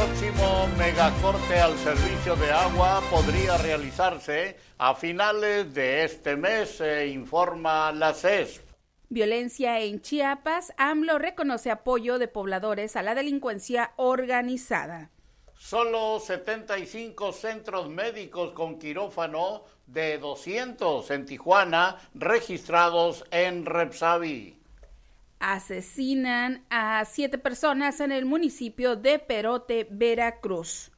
Próximo megacorte al servicio de agua podría realizarse a finales de este mes, se informa la CES. Violencia en Chiapas, AMLO reconoce apoyo de pobladores a la delincuencia organizada. Solo 75 centros médicos con quirófano de 200 en Tijuana registrados en Repsavi asesinan a siete personas en el municipio de Perote, Veracruz.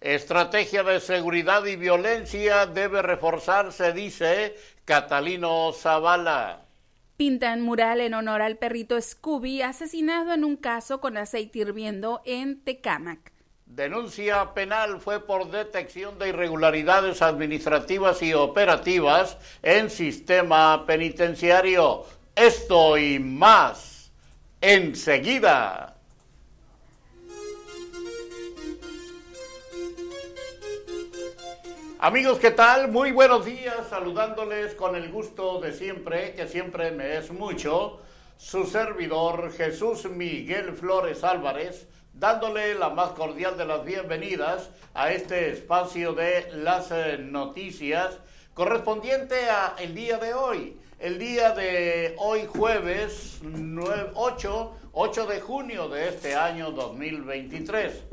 Estrategia de seguridad y violencia debe reforzarse, dice Catalino Zavala. Pintan mural en honor al perrito Scooby asesinado en un caso con aceite hirviendo en Tecámac. Denuncia penal fue por detección de irregularidades administrativas y operativas en sistema penitenciario. Esto y más enseguida. Amigos, ¿qué tal? Muy buenos días, saludándoles con el gusto de siempre, que siempre me es mucho, su servidor Jesús Miguel Flores Álvarez, dándole la más cordial de las bienvenidas a este espacio de las eh, noticias correspondiente a el día de hoy el día de hoy jueves 8, 8 de junio de este año 2023.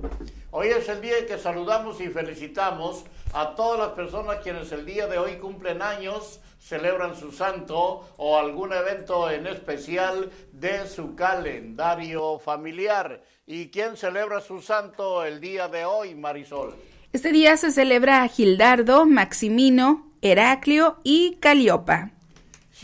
Hoy es el día en que saludamos y felicitamos a todas las personas quienes el día de hoy cumplen años, celebran su santo o algún evento en especial de su calendario familiar. ¿Y quién celebra su santo el día de hoy, Marisol? Este día se celebra a Gildardo, Maximino, Heraclio y Caliopa.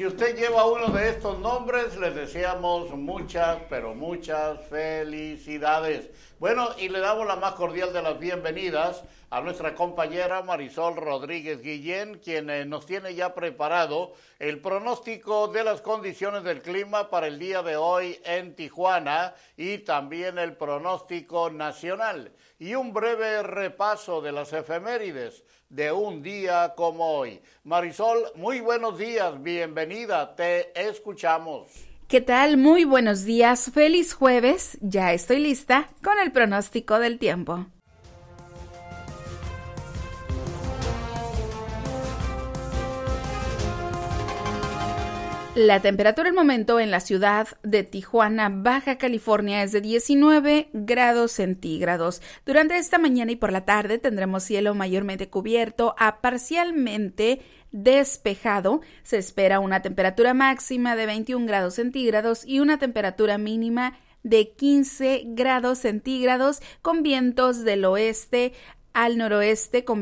Si usted lleva uno de estos nombres, les deseamos muchas, pero muchas felicidades. Bueno, y le damos la más cordial de las bienvenidas a nuestra compañera Marisol Rodríguez Guillén, quien eh, nos tiene ya preparado el pronóstico de las condiciones del clima para el día de hoy en Tijuana y también el pronóstico nacional y un breve repaso de las efemérides de un día como hoy. Marisol, muy buenos días, bienvenida, te escuchamos. ¿Qué tal? Muy buenos días, feliz jueves, ya estoy lista con el pronóstico del tiempo. La temperatura el momento en la ciudad de Tijuana, Baja California, es de 19 grados centígrados. Durante esta mañana y por la tarde tendremos cielo mayormente cubierto a parcialmente despejado. Se espera una temperatura máxima de 21 grados centígrados y una temperatura mínima de 15 grados centígrados con vientos del oeste al noroeste con,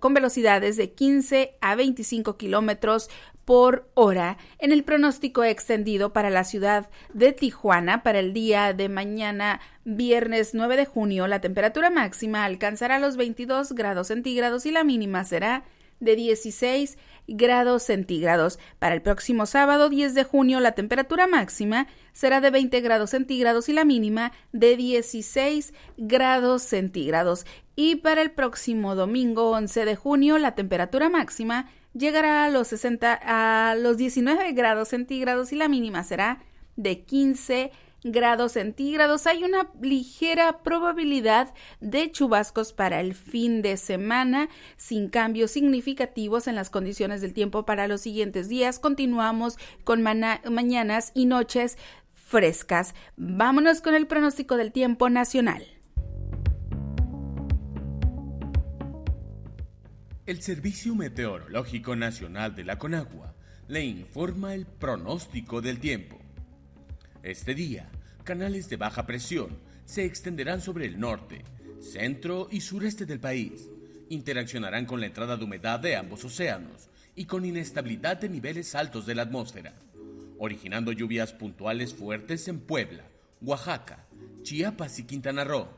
con velocidades de 15 a 25 kilómetros por hora en el pronóstico extendido para la ciudad de Tijuana para el día de mañana viernes 9 de junio la temperatura máxima alcanzará los 22 grados centígrados y la mínima será de 16 grados centígrados. Para el próximo sábado 10 de junio la temperatura máxima será de 20 grados centígrados y la mínima de 16 grados centígrados. Y para el próximo domingo 11 de junio la temperatura máxima llegará a los 60 a los 19 grados centígrados y la mínima será de 15 grados centígrados. Hay una ligera probabilidad de chubascos para el fin de semana, sin cambios significativos en las condiciones del tiempo para los siguientes días. Continuamos con mañanas y noches frescas. Vámonos con el pronóstico del tiempo nacional. El Servicio Meteorológico Nacional de la Conagua le informa el pronóstico del tiempo. Este día, canales de baja presión se extenderán sobre el norte, centro y sureste del país. Interaccionarán con la entrada de humedad de ambos océanos y con inestabilidad de niveles altos de la atmósfera, originando lluvias puntuales fuertes en Puebla, Oaxaca, Chiapas y Quintana Roo,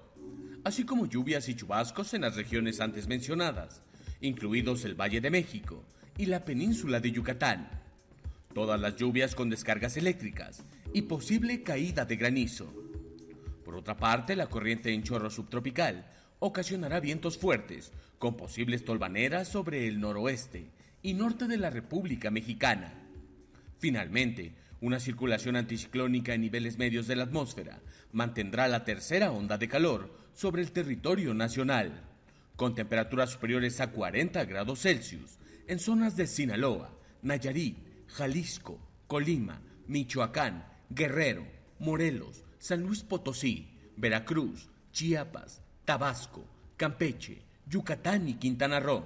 así como lluvias y chubascos en las regiones antes mencionadas incluidos el Valle de México y la península de Yucatán. Todas las lluvias con descargas eléctricas y posible caída de granizo. Por otra parte, la corriente en chorro subtropical ocasionará vientos fuertes con posibles tolvaneras sobre el noroeste y norte de la República Mexicana. Finalmente, una circulación anticiclónica en niveles medios de la atmósfera mantendrá la tercera onda de calor sobre el territorio nacional con temperaturas superiores a 40 grados Celsius en zonas de Sinaloa, Nayarit, Jalisco, Colima, Michoacán, Guerrero, Morelos, San Luis Potosí, Veracruz, Chiapas, Tabasco, Campeche, Yucatán y Quintana Roo.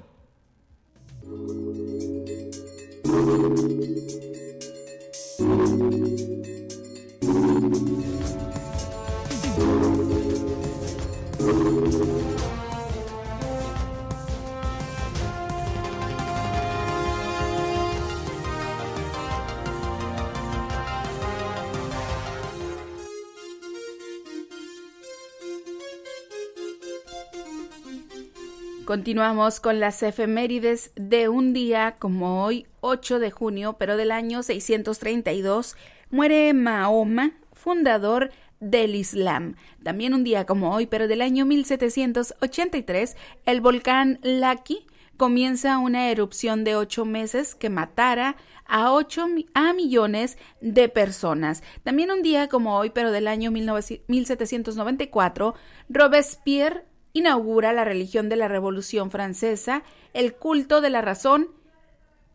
Continuamos con las efemérides de un día como hoy, 8 de junio, pero del año 632, muere Mahoma, fundador del Islam. También un día como hoy, pero del año 1783, el volcán Laki comienza una erupción de ocho meses que matara a 8 a millones de personas. También un día como hoy, pero del año 1794, Robespierre inaugura la religión de la Revolución Francesa, el culto de la razón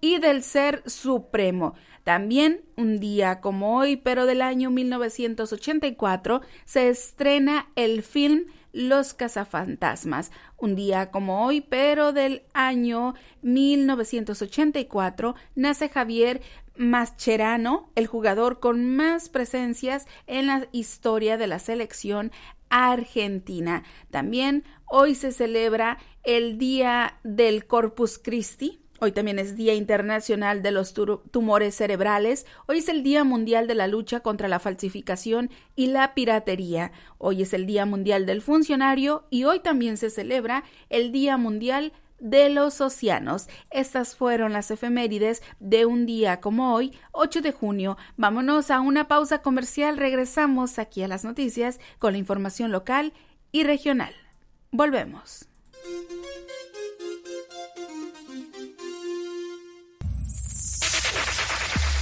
y del ser supremo. También, un día como hoy, pero del año 1984, se estrena el film Los cazafantasmas. Un día como hoy, pero del año 1984, nace Javier Mascherano, el jugador con más presencias en la historia de la selección Argentina. También hoy se celebra el Día del Corpus Christi. Hoy también es Día Internacional de los Tumores Cerebrales. Hoy es el Día Mundial de la Lucha contra la Falsificación y la Piratería. Hoy es el Día Mundial del Funcionario y hoy también se celebra el Día Mundial de los océanos. Estas fueron las efemérides de un día como hoy, 8 de junio. Vámonos a una pausa comercial. Regresamos aquí a las noticias con la información local y regional. Volvemos.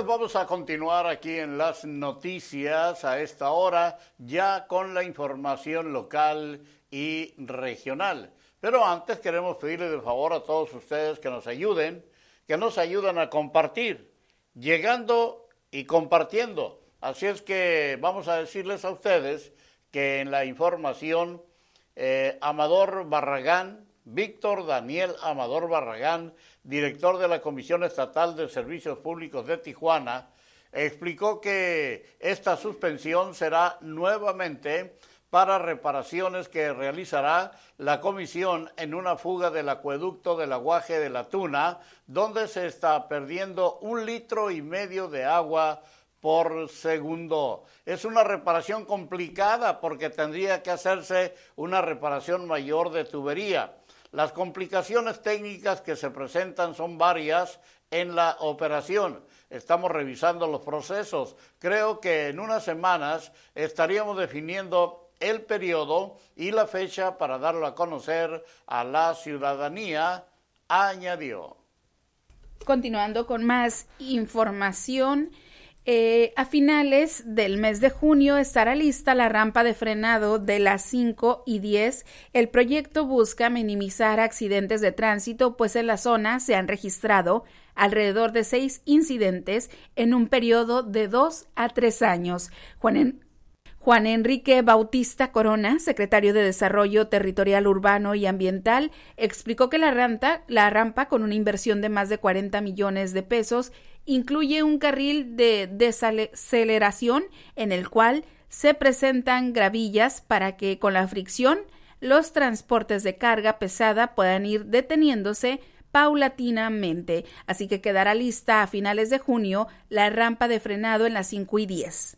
Pues vamos a continuar aquí en las noticias a esta hora, ya con la información local y regional. Pero antes queremos pedirle de favor a todos ustedes que nos ayuden, que nos ayuden a compartir, llegando y compartiendo. Así es que vamos a decirles a ustedes que en la información eh, Amador Barragán, Víctor Daniel Amador Barragán, director de la Comisión Estatal de Servicios Públicos de Tijuana, explicó que esta suspensión será nuevamente para reparaciones que realizará la comisión en una fuga del acueducto del aguaje de la Tuna, donde se está perdiendo un litro y medio de agua por segundo. Es una reparación complicada porque tendría que hacerse una reparación mayor de tubería. Las complicaciones técnicas que se presentan son varias en la operación. Estamos revisando los procesos. Creo que en unas semanas estaríamos definiendo el periodo y la fecha para darlo a conocer a la ciudadanía, añadió. Continuando con más información, eh, a finales del mes de junio estará lista la rampa de frenado de las 5 y 10. El proyecto busca minimizar accidentes de tránsito, pues en la zona se han registrado alrededor de seis incidentes en un periodo de dos a tres años. Juan, Enrique Bautista Corona, secretario de Desarrollo Territorial Urbano y Ambiental, explicó que la la rampa con una inversión de más de 40 millones de pesos incluye un carril de desaceleración en el cual se presentan gravillas para que con la fricción los transportes de carga pesada puedan ir deteniéndose paulatinamente, así que quedará lista a finales de junio la rampa de frenado en las 5 y 10.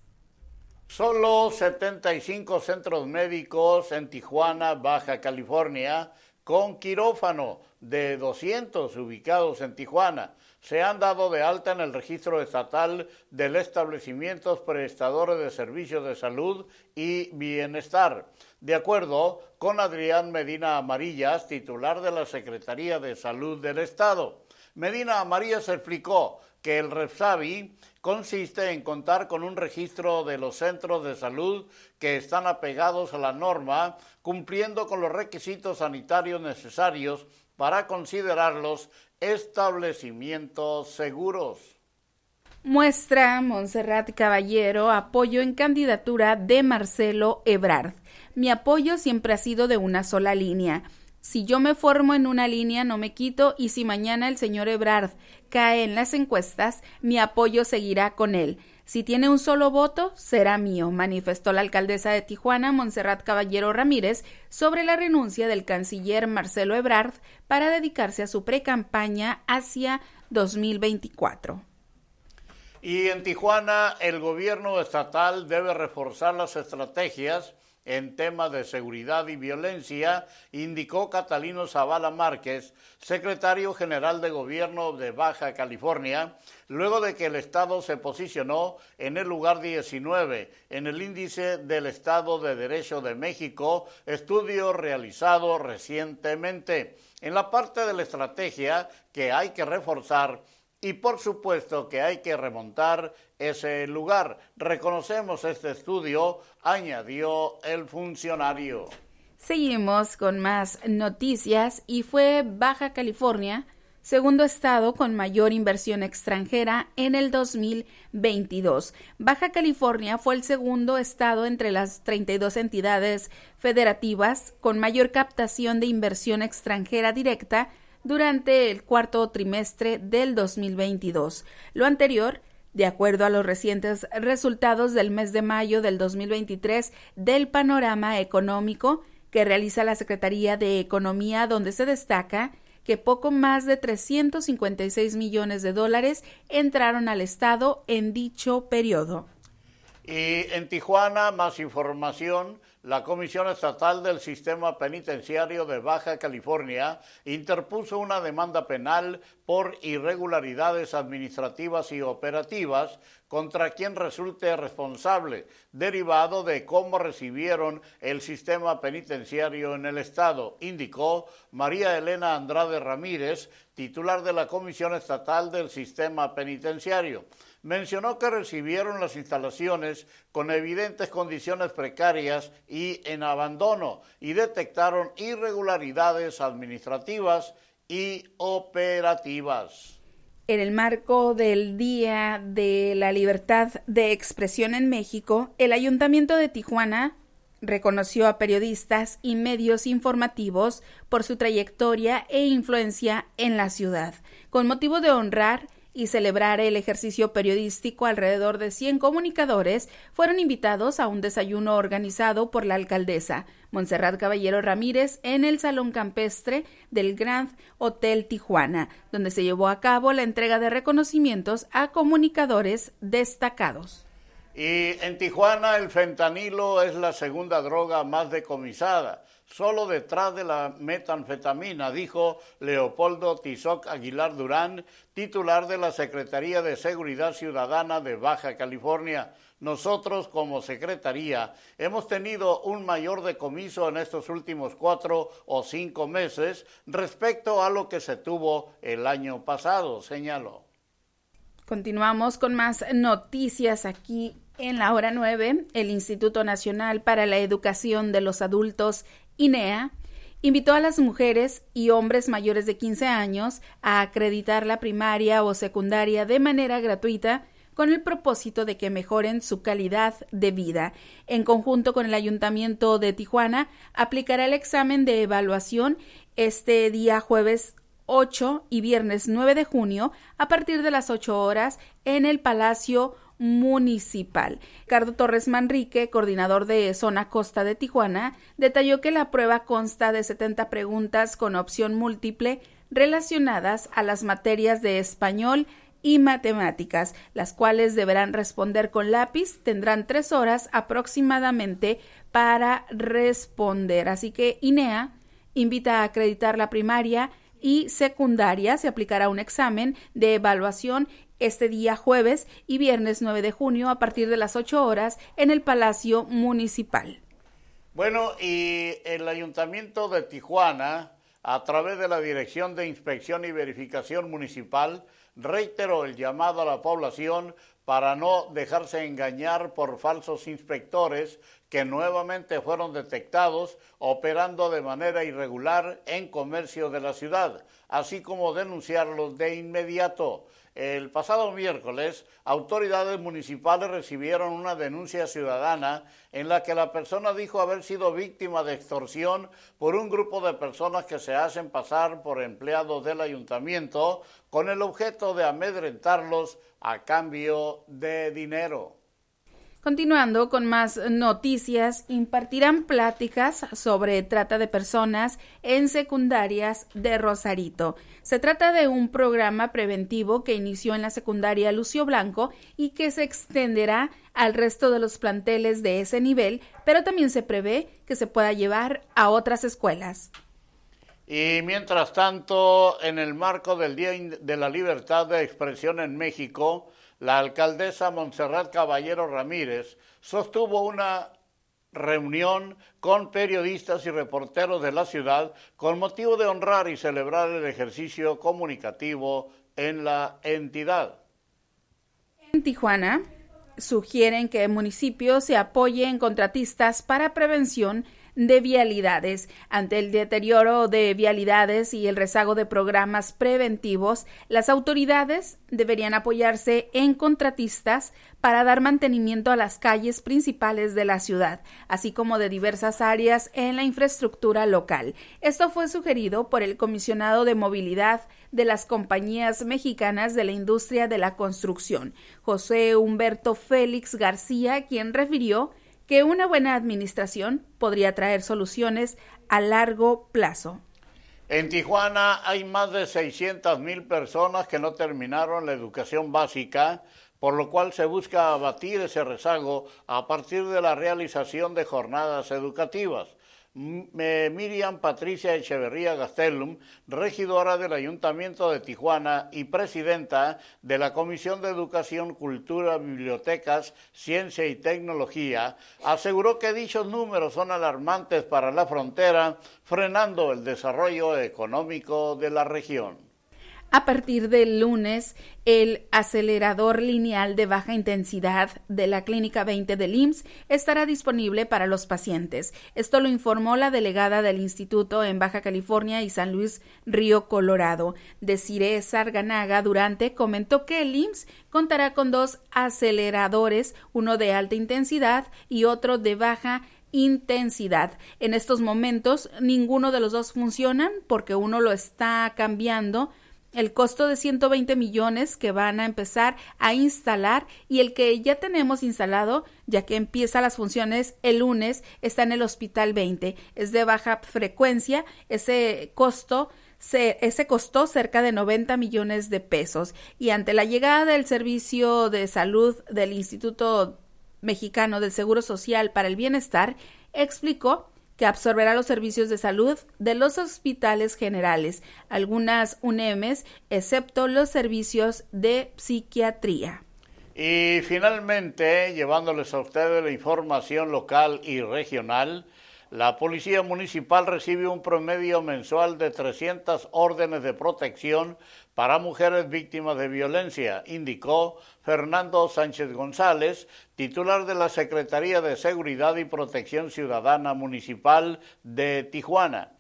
Solo 75 centros médicos en Tijuana, Baja California, con quirófano de 200 ubicados en Tijuana, se han dado de alta en el registro estatal de establecimientos prestadores de servicios de salud y bienestar. De acuerdo con Adrián Medina Amarillas, titular de la Secretaría de Salud del Estado. Medina Amarillas explicó que el REPSAVI consiste en contar con un registro de los centros de salud que están apegados a la norma, cumpliendo con los requisitos sanitarios necesarios para considerarlos establecimientos seguros. Muestra Montserrat Caballero apoyo en candidatura de Marcelo Ebrard. Mi apoyo siempre ha sido de una sola línea si yo me formo en una línea, no me quito y si mañana el señor Ebrard cae en las encuestas, mi apoyo seguirá con él. Si tiene un solo voto, será mío, manifestó la alcaldesa de Tijuana, Montserrat Caballero Ramírez, sobre la renuncia del canciller Marcelo Ebrard para dedicarse a su precampaña hacia 2024. Y en Tijuana, el gobierno estatal debe reforzar las estrategias en temas de seguridad y violencia, indicó Catalino Zavala Márquez, secretario general de Gobierno de Baja California, luego de que el Estado se posicionó en el lugar 19 en el índice del Estado de Derecho de México, estudio realizado recientemente. En la parte de la estrategia que hay que reforzar, y por supuesto que hay que remontar ese lugar. Reconocemos este estudio, añadió el funcionario. Seguimos con más noticias y fue Baja California, segundo estado con mayor inversión extranjera en el 2022. Baja California fue el segundo estado entre las 32 entidades federativas con mayor captación de inversión extranjera directa durante el cuarto trimestre del 2022. Lo anterior de acuerdo a los recientes resultados del mes de mayo del 2023 del panorama económico que realiza la Secretaría de Economía, donde se destaca que poco más de 356 millones de dólares entraron al Estado en dicho periodo. Y en Tijuana, más información la Comisión Estatal del Sistema Penitenciario de Baja California interpuso una demanda penal por irregularidades administrativas y operativas contra quien resulte responsable, derivado de cómo recibieron el sistema penitenciario en el Estado, indicó María Elena Andrade Ramírez, titular de la Comisión Estatal del Sistema Penitenciario mencionó que recibieron las instalaciones con evidentes condiciones precarias y en abandono y detectaron irregularidades administrativas y operativas. En el marco del Día de la Libertad de Expresión en México, el Ayuntamiento de Tijuana reconoció a periodistas y medios informativos por su trayectoria e influencia en la ciudad, con motivo de honrar y celebrar el ejercicio periodístico, alrededor de 100 comunicadores fueron invitados a un desayuno organizado por la alcaldesa. Montserrat Caballero Ramírez en el Salón Campestre del Grand Hotel Tijuana, donde se llevó a cabo la entrega de reconocimientos a comunicadores destacados. Y en Tijuana el fentanilo es la segunda droga más decomisada, solo detrás de la metanfetamina, dijo Leopoldo Tizoc Aguilar Durán, titular de la Secretaría de Seguridad Ciudadana de Baja California. Nosotros como Secretaría hemos tenido un mayor decomiso en estos últimos cuatro o cinco meses respecto a lo que se tuvo el año pasado, señaló. Continuamos con más noticias aquí en la hora 9, el Instituto Nacional para la Educación de los Adultos, INEA, invitó a las mujeres y hombres mayores de 15 años a acreditar la primaria o secundaria de manera gratuita con el propósito de que mejoren su calidad de vida. En conjunto con el Ayuntamiento de Tijuana, aplicará el examen de evaluación este día jueves 8 y viernes 9 de junio a partir de las 8 horas en el Palacio municipal. Ricardo Torres Manrique, coordinador de Zona Costa de Tijuana, detalló que la prueba consta de 70 preguntas con opción múltiple relacionadas a las materias de español y matemáticas, las cuales deberán responder con lápiz. Tendrán tres horas aproximadamente para responder. Así que INEA invita a acreditar la primaria y secundaria. Se aplicará un examen de evaluación este día jueves y viernes 9 de junio a partir de las 8 horas en el Palacio Municipal. Bueno, y el Ayuntamiento de Tijuana, a través de la Dirección de Inspección y Verificación Municipal, reiteró el llamado a la población para no dejarse engañar por falsos inspectores que nuevamente fueron detectados operando de manera irregular en comercio de la ciudad, así como denunciarlos de inmediato. El pasado miércoles, autoridades municipales recibieron una denuncia ciudadana en la que la persona dijo haber sido víctima de extorsión por un grupo de personas que se hacen pasar por empleados del ayuntamiento con el objeto de amedrentarlos a cambio de dinero. Continuando con más noticias, impartirán pláticas sobre trata de personas en secundarias de Rosarito. Se trata de un programa preventivo que inició en la secundaria Lucio Blanco y que se extenderá al resto de los planteles de ese nivel, pero también se prevé que se pueda llevar a otras escuelas. Y mientras tanto, en el marco del Día de la Libertad de Expresión en México, la alcaldesa Montserrat Caballero Ramírez sostuvo una reunión con periodistas y reporteros de la ciudad con motivo de honrar y celebrar el ejercicio comunicativo en la entidad. En Tijuana sugieren que el municipio se apoye en contratistas para prevención de vialidades. Ante el deterioro de vialidades y el rezago de programas preventivos, las autoridades deberían apoyarse en contratistas para dar mantenimiento a las calles principales de la ciudad, así como de diversas áreas en la infraestructura local. Esto fue sugerido por el comisionado de movilidad de las compañías mexicanas de la industria de la construcción, José Humberto Félix García, quien refirió que una buena administración podría traer soluciones a largo plazo. En Tijuana hay más de 600 mil personas que no terminaron la educación básica, por lo cual se busca abatir ese rezago a partir de la realización de jornadas educativas. Miriam Patricia Echeverría Gastelum, regidora del Ayuntamiento de Tijuana y presidenta de la Comisión de Educación, Cultura, Bibliotecas, Ciencia y Tecnología, aseguró que dichos números son alarmantes para la frontera, frenando el desarrollo económico de la región. A partir del lunes, el acelerador lineal de baja intensidad de la Clínica 20 del IMSS estará disponible para los pacientes. Esto lo informó la delegada del instituto en Baja California y San Luis Río Colorado. Desiree Sarganaga Durante comentó que el IMSS contará con dos aceleradores, uno de alta intensidad y otro de baja intensidad. En estos momentos ninguno de los dos funcionan porque uno lo está cambiando el costo de 120 millones que van a empezar a instalar y el que ya tenemos instalado, ya que empieza las funciones el lunes, está en el Hospital 20. Es de baja frecuencia, ese costo se, ese costó cerca de 90 millones de pesos y ante la llegada del servicio de salud del Instituto Mexicano del Seguro Social para el Bienestar, explicó que absorberá los servicios de salud de los hospitales generales, algunas UNEMES, excepto los servicios de psiquiatría. Y finalmente, llevándoles a ustedes la información local y regional, la Policía Municipal recibe un promedio mensual de 300 órdenes de protección para mujeres víctimas de violencia, indicó Fernando Sánchez González, titular de la Secretaría de Seguridad y Protección Ciudadana Municipal de Tijuana.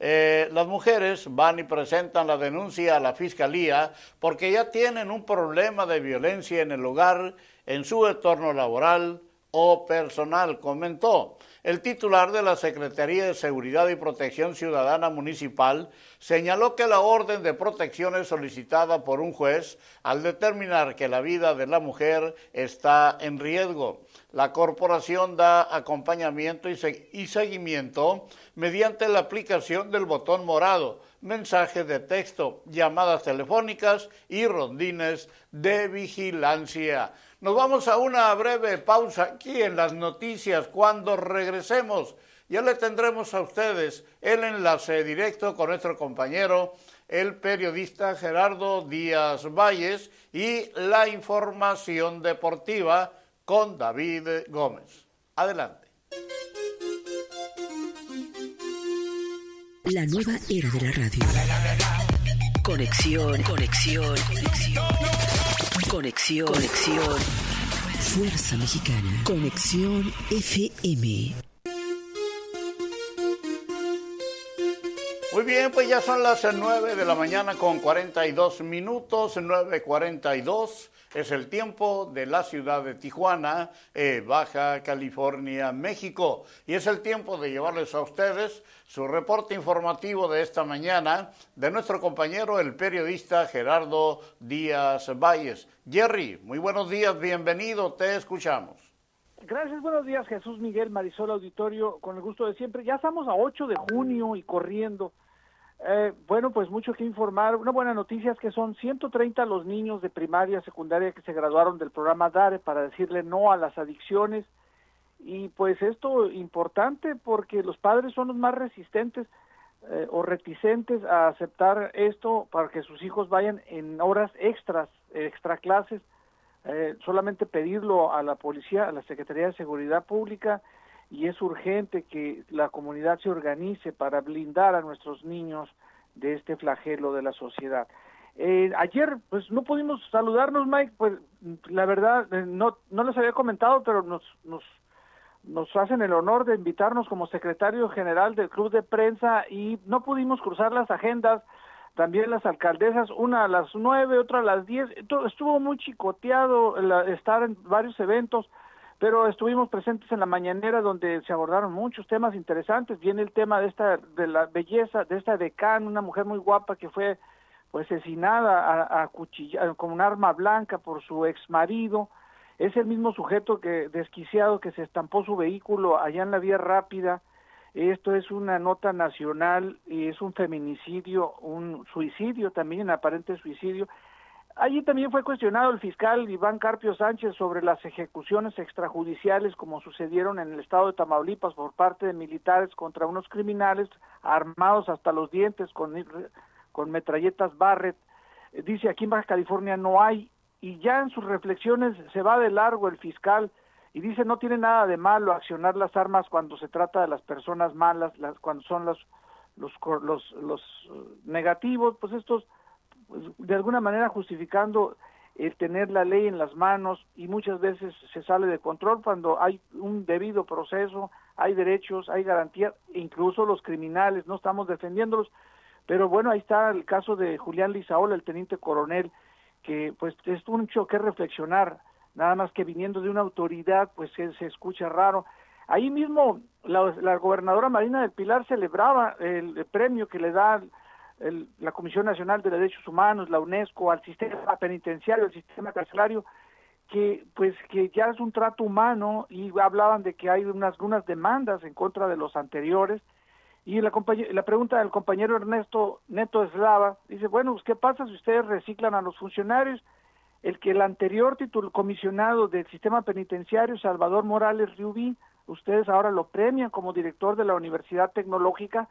Eh, las mujeres van y presentan la denuncia a la Fiscalía porque ya tienen un problema de violencia en el hogar, en su entorno laboral o personal, comentó. El titular de la Secretaría de Seguridad y Protección Ciudadana Municipal señaló que la orden de protección es solicitada por un juez al determinar que la vida de la mujer está en riesgo. La corporación da acompañamiento y, seguimiento mediante la aplicación del botón morado, mensajes de texto, llamadas telefónicas y rondines de vigilancia. Nos vamos a una breve pausa aquí en las noticias. Cuando regresemos, ya le tendremos a ustedes el enlace directo con nuestro compañero, el periodista Gerardo Díaz Valles, y la información deportiva con David Gómez. Adelante. La nueva era de la radio. Conexión, conexión, conexión. Conexión, conexión. Fuerza Mexicana. Conexión FM. Muy bien, pues ya son las 9 de la mañana con 42 minutos, 9.42 es el tiempo de la ciudad de Tijuana, eh, Baja California, México. Y es el tiempo de llevarles a ustedes su reporte informativo de esta mañana de nuestro compañero, el periodista Gerardo Díaz Valles. Jerry, muy buenos días, bienvenido, te escuchamos. Gracias, buenos días Jesús Miguel Marisol Auditorio, con el gusto de siempre. Ya estamos a 8 de junio y corriendo. Eh, bueno, pues mucho que informar. Una buena noticia es que son 130 los niños de primaria, secundaria que se graduaron del programa DARE para decirle no a las adicciones. Y pues esto importante porque los padres son los más resistentes eh, o reticentes a aceptar esto para que sus hijos vayan en horas extras, extra clases. Eh, solamente pedirlo a la policía, a la Secretaría de Seguridad Pública y es urgente que la comunidad se organice para blindar a nuestros niños de este flagelo de la sociedad. Eh, ayer, pues no pudimos saludarnos, Mike, pues la verdad, eh, no, no les había comentado, pero nos, nos, nos hacen el honor de invitarnos como secretario general del Club de Prensa y no pudimos cruzar las agendas, también las alcaldesas, una a las nueve, otra a las diez, estuvo muy chicoteado estar en varios eventos, pero estuvimos presentes en la mañanera donde se abordaron muchos temas interesantes. Viene el tema de esta de la belleza de esta decán, una mujer muy guapa que fue pues asesinada a, a con un arma blanca por su ex marido. Es el mismo sujeto que desquiciado que se estampó su vehículo allá en la vía rápida. Esto es una nota nacional y es un feminicidio, un suicidio también, aparente suicidio. Allí también fue cuestionado el fiscal Iván Carpio Sánchez sobre las ejecuciones extrajudiciales como sucedieron en el estado de Tamaulipas por parte de militares contra unos criminales armados hasta los dientes con, con metralletas Barrett. Eh, dice aquí en Baja California no hay y ya en sus reflexiones se va de largo el fiscal y dice no tiene nada de malo accionar las armas cuando se trata de las personas malas, las, cuando son los, los, los, los eh, negativos, pues estos pues, de alguna manera justificando el tener la ley en las manos y muchas veces se sale de control cuando hay un debido proceso, hay derechos, hay garantías, incluso los criminales, no estamos defendiéndolos, pero bueno, ahí está el caso de Julián Lizaola, el teniente coronel, que pues es mucho que reflexionar, nada más que viniendo de una autoridad, pues se, escucha raro. Ahí mismo la, la, gobernadora Marina del Pilar celebraba el, el premio que le da la Comisión Nacional de Derechos Humanos, la UNESCO, al sistema penitenciario, al sistema carcelario, que pues que ya es un trato humano y hablaban de que hay unas, unas demandas en contra de los anteriores y la, la pregunta del compañero Ernesto Neto Eslava dice, bueno, pues, ¿qué pasa si ustedes reciclan a los funcionarios? El que el anterior título comisionado del sistema penitenciario, Salvador Morales Riubí, ustedes ahora lo premian como director de la Universidad Tecnológica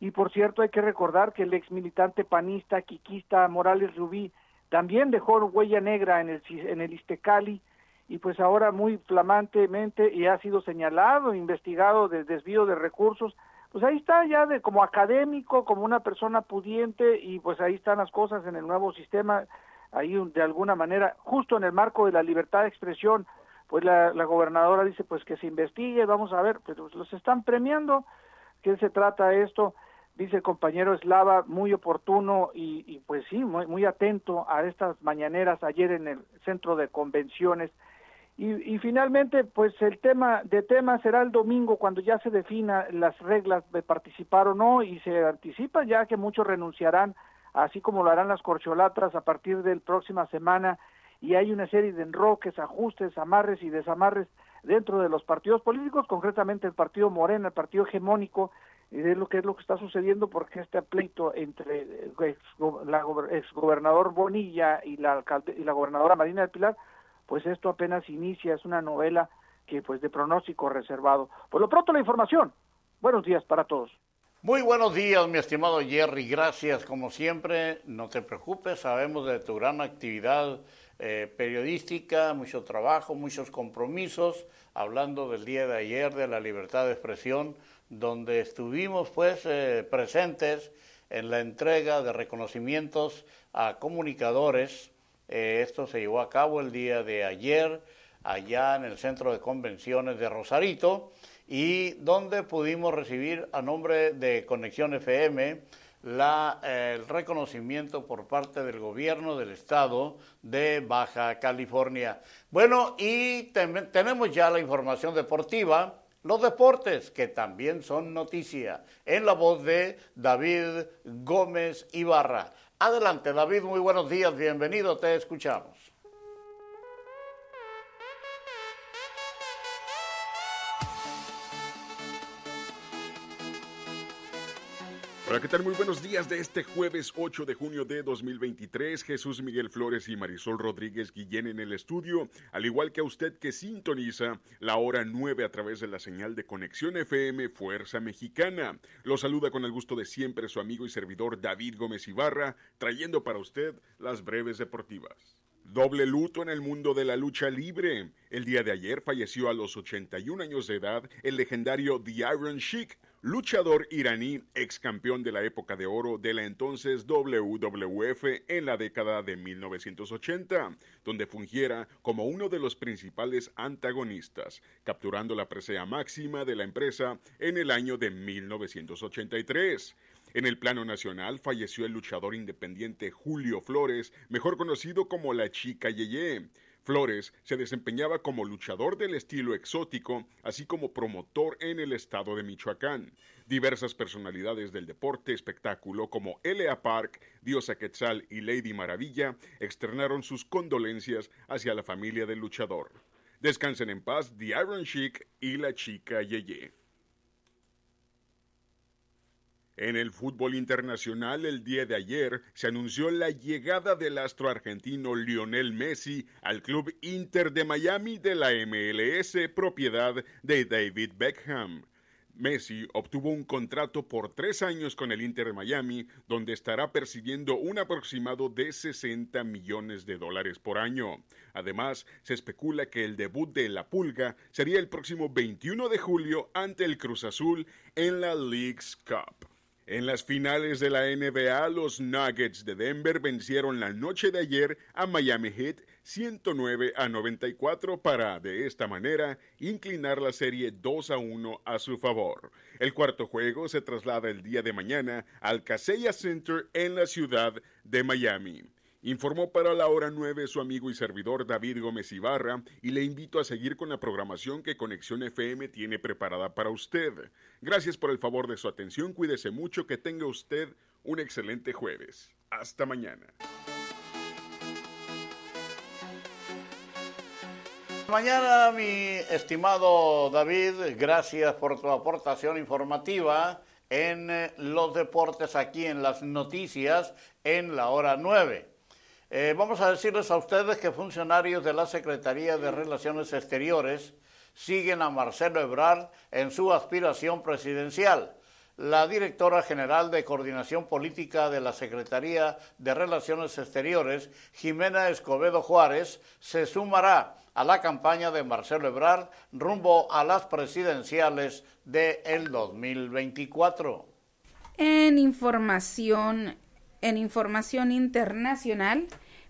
y por cierto hay que recordar que el ex militante panista, quiquista Morales Rubí también dejó huella negra en el, en el Istecali y pues ahora muy flamantemente y ha sido señalado, investigado de desvío de recursos, pues ahí está ya de como académico, como una persona pudiente y pues ahí están las cosas en el nuevo sistema, ahí de alguna manera, justo en el marco de la libertad de expresión, pues la, la gobernadora dice pues que se investigue, vamos a ver, pues los están premiando, ¿qué se trata esto? Dice el compañero Eslava, muy oportuno y, pues sí, muy, muy, atento a estas mañaneras ayer en el centro de convenciones. Y, finalmente, pues el tema de tema será el domingo cuando ya se defina las reglas de participar o no y se anticipa ya que muchos renunciarán, así como lo harán las corcholatras a partir del próxima semana y hay una serie de enroques, ajustes, amarres y desamarres dentro de los partidos políticos, concretamente el partido Morena, el partido hegemónico, y es lo que es lo que está sucediendo porque este pleito entre eh, exgobernador Bonilla y la alcalde, y la gobernadora Marina del Pilar, pues esto apenas inicia, es una novela que pues de pronóstico reservado. Por lo pronto la información. Buenos días para todos. Muy buenos días, mi estimado Jerry. Gracias, como siempre. No te preocupes, sabemos de tu gran actividad eh, periodística, mucho trabajo, muchos compromisos. Hablando del día de ayer de la libertad de expresión, donde estuvimos pues eh, presentes en la entrega de reconocimientos a comunicadores. Eh, esto se llevó a cabo el día de ayer allá en el Centro de Convenciones de Rosarito y donde pudimos recibir a nombre de Conexión FM la, eh, el reconocimiento por parte del gobierno del estado de Baja California. Bueno, y tenemos ya la información deportiva los deportes, que también son noticia, en la voz de David Gómez Ibarra. Adelante, David, muy buenos días, bienvenido, te escuchamos. ¿Qué tal? Muy buenos días de este jueves 8 de junio de 2023. Jesús Miguel Flores y Marisol Rodríguez Guillén en el estudio, al igual que a usted que sintoniza la hora 9 a través de la señal de Conexión FM Fuerza Mexicana. Lo saluda con el gusto de siempre su amigo y servidor David Gómez Ibarra, trayendo para usted las breves deportivas. Doble luto en el mundo de la lucha libre. El día de ayer falleció a los 81 años de edad el legendario The Iron Sheik, luchador iraní, ex campeón de la época de oro de la entonces WWF en la década de 1980, donde fungiera como uno de los principales antagonistas, capturando la presea máxima de la empresa en el año de 1983. En el plano nacional falleció el luchador independiente Julio Flores, mejor conocido como la Chica Yeye. Flores se desempeñaba como luchador del estilo exótico, así como promotor en el estado de Michoacán. Diversas personalidades del deporte espectáculo como L.A. Park, Diosa Quetzal y Lady Maravilla externaron sus condolencias hacia la familia del luchador. Descansen en paz The Iron Sheik y la chica Yeye. En el fútbol internacional, el día de ayer se anunció la llegada del astro argentino Lionel Messi al club Inter de Miami de la MLS, propiedad de David Beckham. Messi obtuvo un contrato por tres años con el Inter de Miami, donde estará percibiendo un aproximado de 60 millones de dólares por año. Además, se especula que el debut de La Pulga sería el próximo 21 de julio ante el Cruz Azul en la League's Cup. En las finales de la NBA, los Nuggets de Denver vencieron la noche de ayer a Miami Heat 109 a 94 para, de esta manera, inclinar la serie 2 a 1 a su favor. El cuarto juego se traslada el día de mañana al Casella Center en la ciudad de Miami. Informó para la hora 9 su amigo y servidor David Gómez Ibarra y le invito a seguir con la programación que Conexión FM tiene preparada para usted. Gracias por el favor de su atención, cuídese mucho, que tenga usted un excelente jueves. Hasta mañana. Mañana, mi estimado David, gracias por tu aportación informativa en los deportes aquí en las noticias en la hora 9. Eh, vamos a decirles a ustedes que funcionarios de la Secretaría de Relaciones Exteriores siguen a Marcelo Ebrard en su aspiración presidencial. La directora general de Coordinación Política de la Secretaría de Relaciones Exteriores, Jimena Escobedo Juárez, se sumará a la campaña de Marcelo Ebrard rumbo a las presidenciales de el 2024. En información, en información internacional,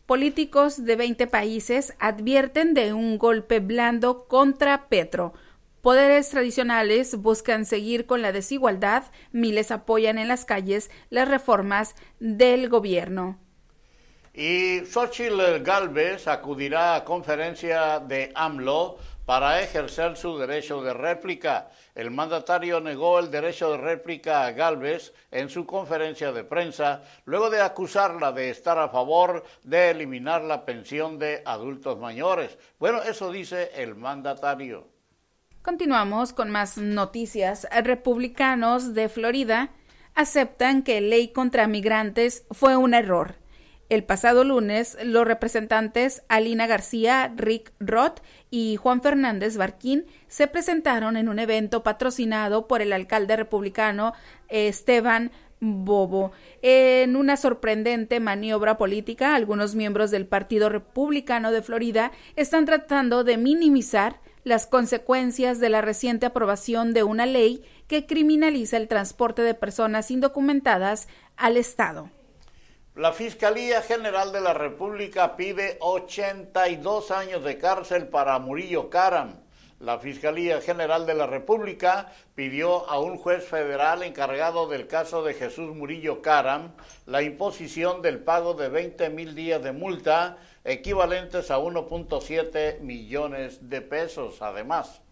políticos de 20 países advierten de un golpe blando contra Petro. Poderes tradicionales buscan seguir con la desigualdad, miles apoyan en las calles las reformas del gobierno. Y Xochitl Galvez acudirá a conferencia de AMLO para ejercer su derecho de réplica. El mandatario negó el derecho de réplica a Galvez en su conferencia de prensa, luego de acusarla de estar a favor de eliminar la pensión de adultos mayores. Bueno, eso dice el mandatario. Continuamos con más noticias. Republicanos de Florida aceptan que ley contra migrantes fue un error. El pasado lunes, los representantes Alina García, Rick Roth y Juan Fernández Barquín se presentaron en un evento patrocinado por el alcalde republicano Esteban Bobo. En una sorprendente maniobra política, algunos miembros del Partido Republicano de Florida están tratando de minimizar las consecuencias de la reciente aprobación de una ley que criminaliza el transporte de personas indocumentadas al Estado. La Fiscalía General de la República pide 82 años de cárcel para Murillo Karam. La Fiscalía General de la República pidió a un juez federal encargado del caso de Jesús Murillo Karam la imposición del pago de 20 mil días de multa equivalentes a 1.7 millones de pesos. Además,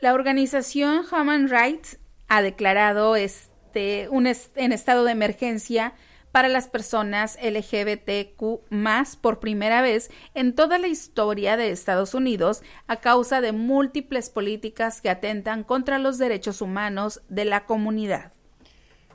la organización Human Rights ha declarado este, un en estado de emergencia para las personas LGBTQ más por primera vez en toda la historia de Estados Unidos a causa de múltiples políticas que atentan contra los derechos humanos de la comunidad.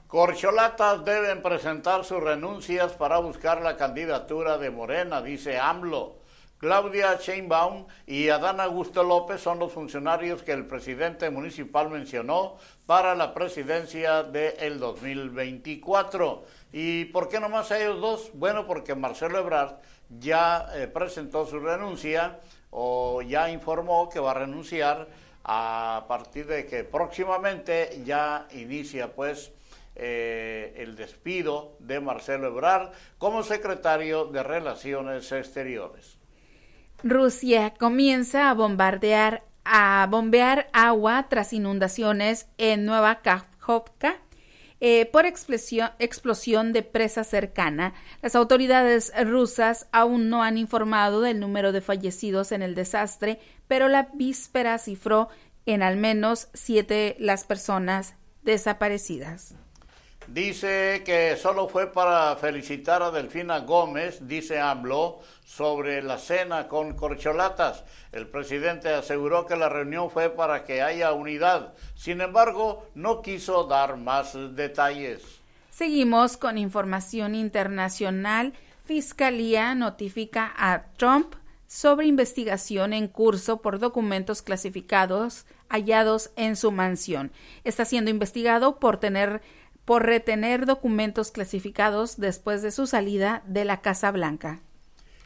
Corcholatas deben presentar sus renuncias para buscar la candidatura de Morena, dice AMLO. Claudia Sheinbaum y Adán Augusto López son los funcionarios que el presidente municipal mencionó para la presidencia del 2024. ¿Y por qué nomás ellos dos? Bueno, porque Marcelo Ebrard ya eh, presentó su renuncia o ya informó que va a renunciar a partir de que próximamente ya inicia pues eh, el despido de Marcelo Ebrard como secretario de Relaciones Exteriores. Rusia comienza a bombardear a bombear agua tras inundaciones en Nueva Kajovka eh, por explosión, explosión de presa cercana. Las autoridades rusas aún no han informado del número de fallecidos en el desastre, pero la víspera cifró en al menos siete las personas desaparecidas. Dice que solo fue para felicitar a Delfina Gómez, dice AMLO, sobre la cena con corcholatas. El presidente aseguró que la reunión fue para que haya unidad. Sin embargo, no quiso dar más detalles. Seguimos con información internacional. Fiscalía notifica a Trump sobre investigación en curso por documentos clasificados hallados en su mansión. Está siendo investigado por tener por retener documentos clasificados después de su salida de la Casa Blanca.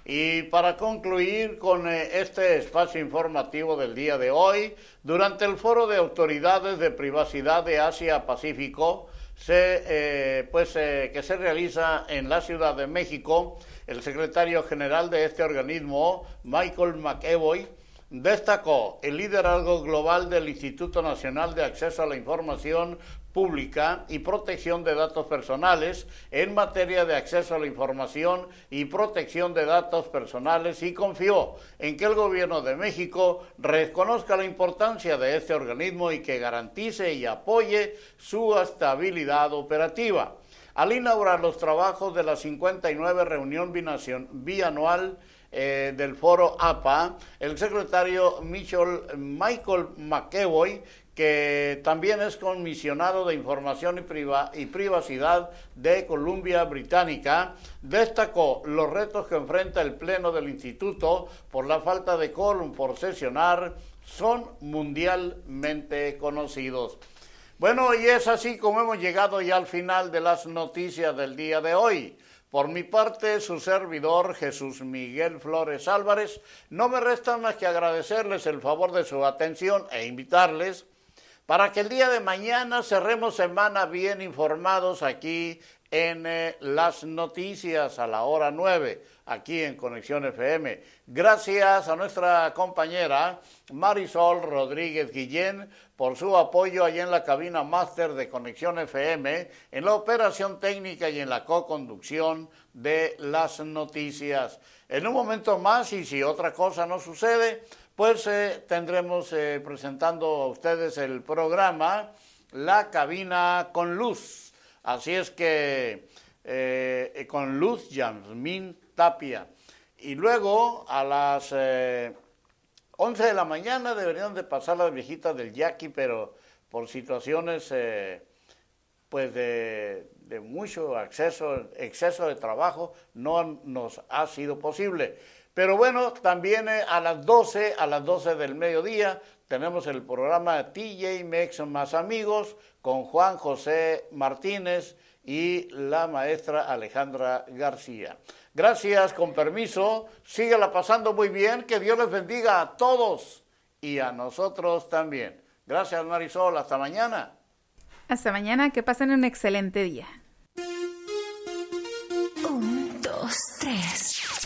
Y para concluir con eh, este espacio informativo del día de hoy, durante el foro de autoridades de privacidad de Asia-Pacífico, eh, pues, eh, que se realiza en la Ciudad de México, el secretario general de este organismo, Michael McEvoy, destacó el liderazgo global del Instituto Nacional de Acceso a la Información pública y protección de datos personales en materia de acceso a la información y protección de datos personales y confió en que el gobierno de México reconozca la importancia de este organismo y que garantice y apoye su estabilidad operativa. Al inaugurar los trabajos de la 59 reunión bianual eh, del foro APA, el secretario Michael, Michael McEvoy que también es comisionado de información y, y, privacidad de Columbia Británica, destacó los retos que enfrenta el Pleno del Instituto por la falta de quórum por sesionar son mundialmente conocidos. Bueno, y es así como hemos llegado ya al final de las noticias del día de hoy. Por mi parte, su servidor Jesús Miguel Flores Álvarez, no me resta más que agradecerles el favor de su atención e invitarles para que el día de mañana cerremos semana bien informados aquí en eh, las noticias a la hora 9, aquí en Conexión FM. Gracias a nuestra compañera Marisol Rodríguez Guillén por su apoyo allí en la cabina máster de Conexión FM, en la operación técnica y en la co-conducción de las noticias. En un momento más, y si otra cosa no sucede, pues eh, tendremos eh, presentando a ustedes el programa La Cabina con Luz. Así es que eh, con Luz Yasmín Tapia. Y luego a las 11 de la mañana deberían de pasar las viejitas del Yaqui, pero por situaciones pues de, de mucho acceso, exceso de trabajo no nos ha sido posible. Pero bueno, también eh, a las 12, a las 12 del mediodía, tenemos el programa TJ Mex Más Amigos con Juan José Martínez y la maestra Alejandra García. Gracias, con permiso, síguela pasando muy bien, que Dios les bendiga a todos y a nosotros también. Gracias Marisol, hasta mañana. Hasta mañana, que pasen un excelente día. Un, dos, tres.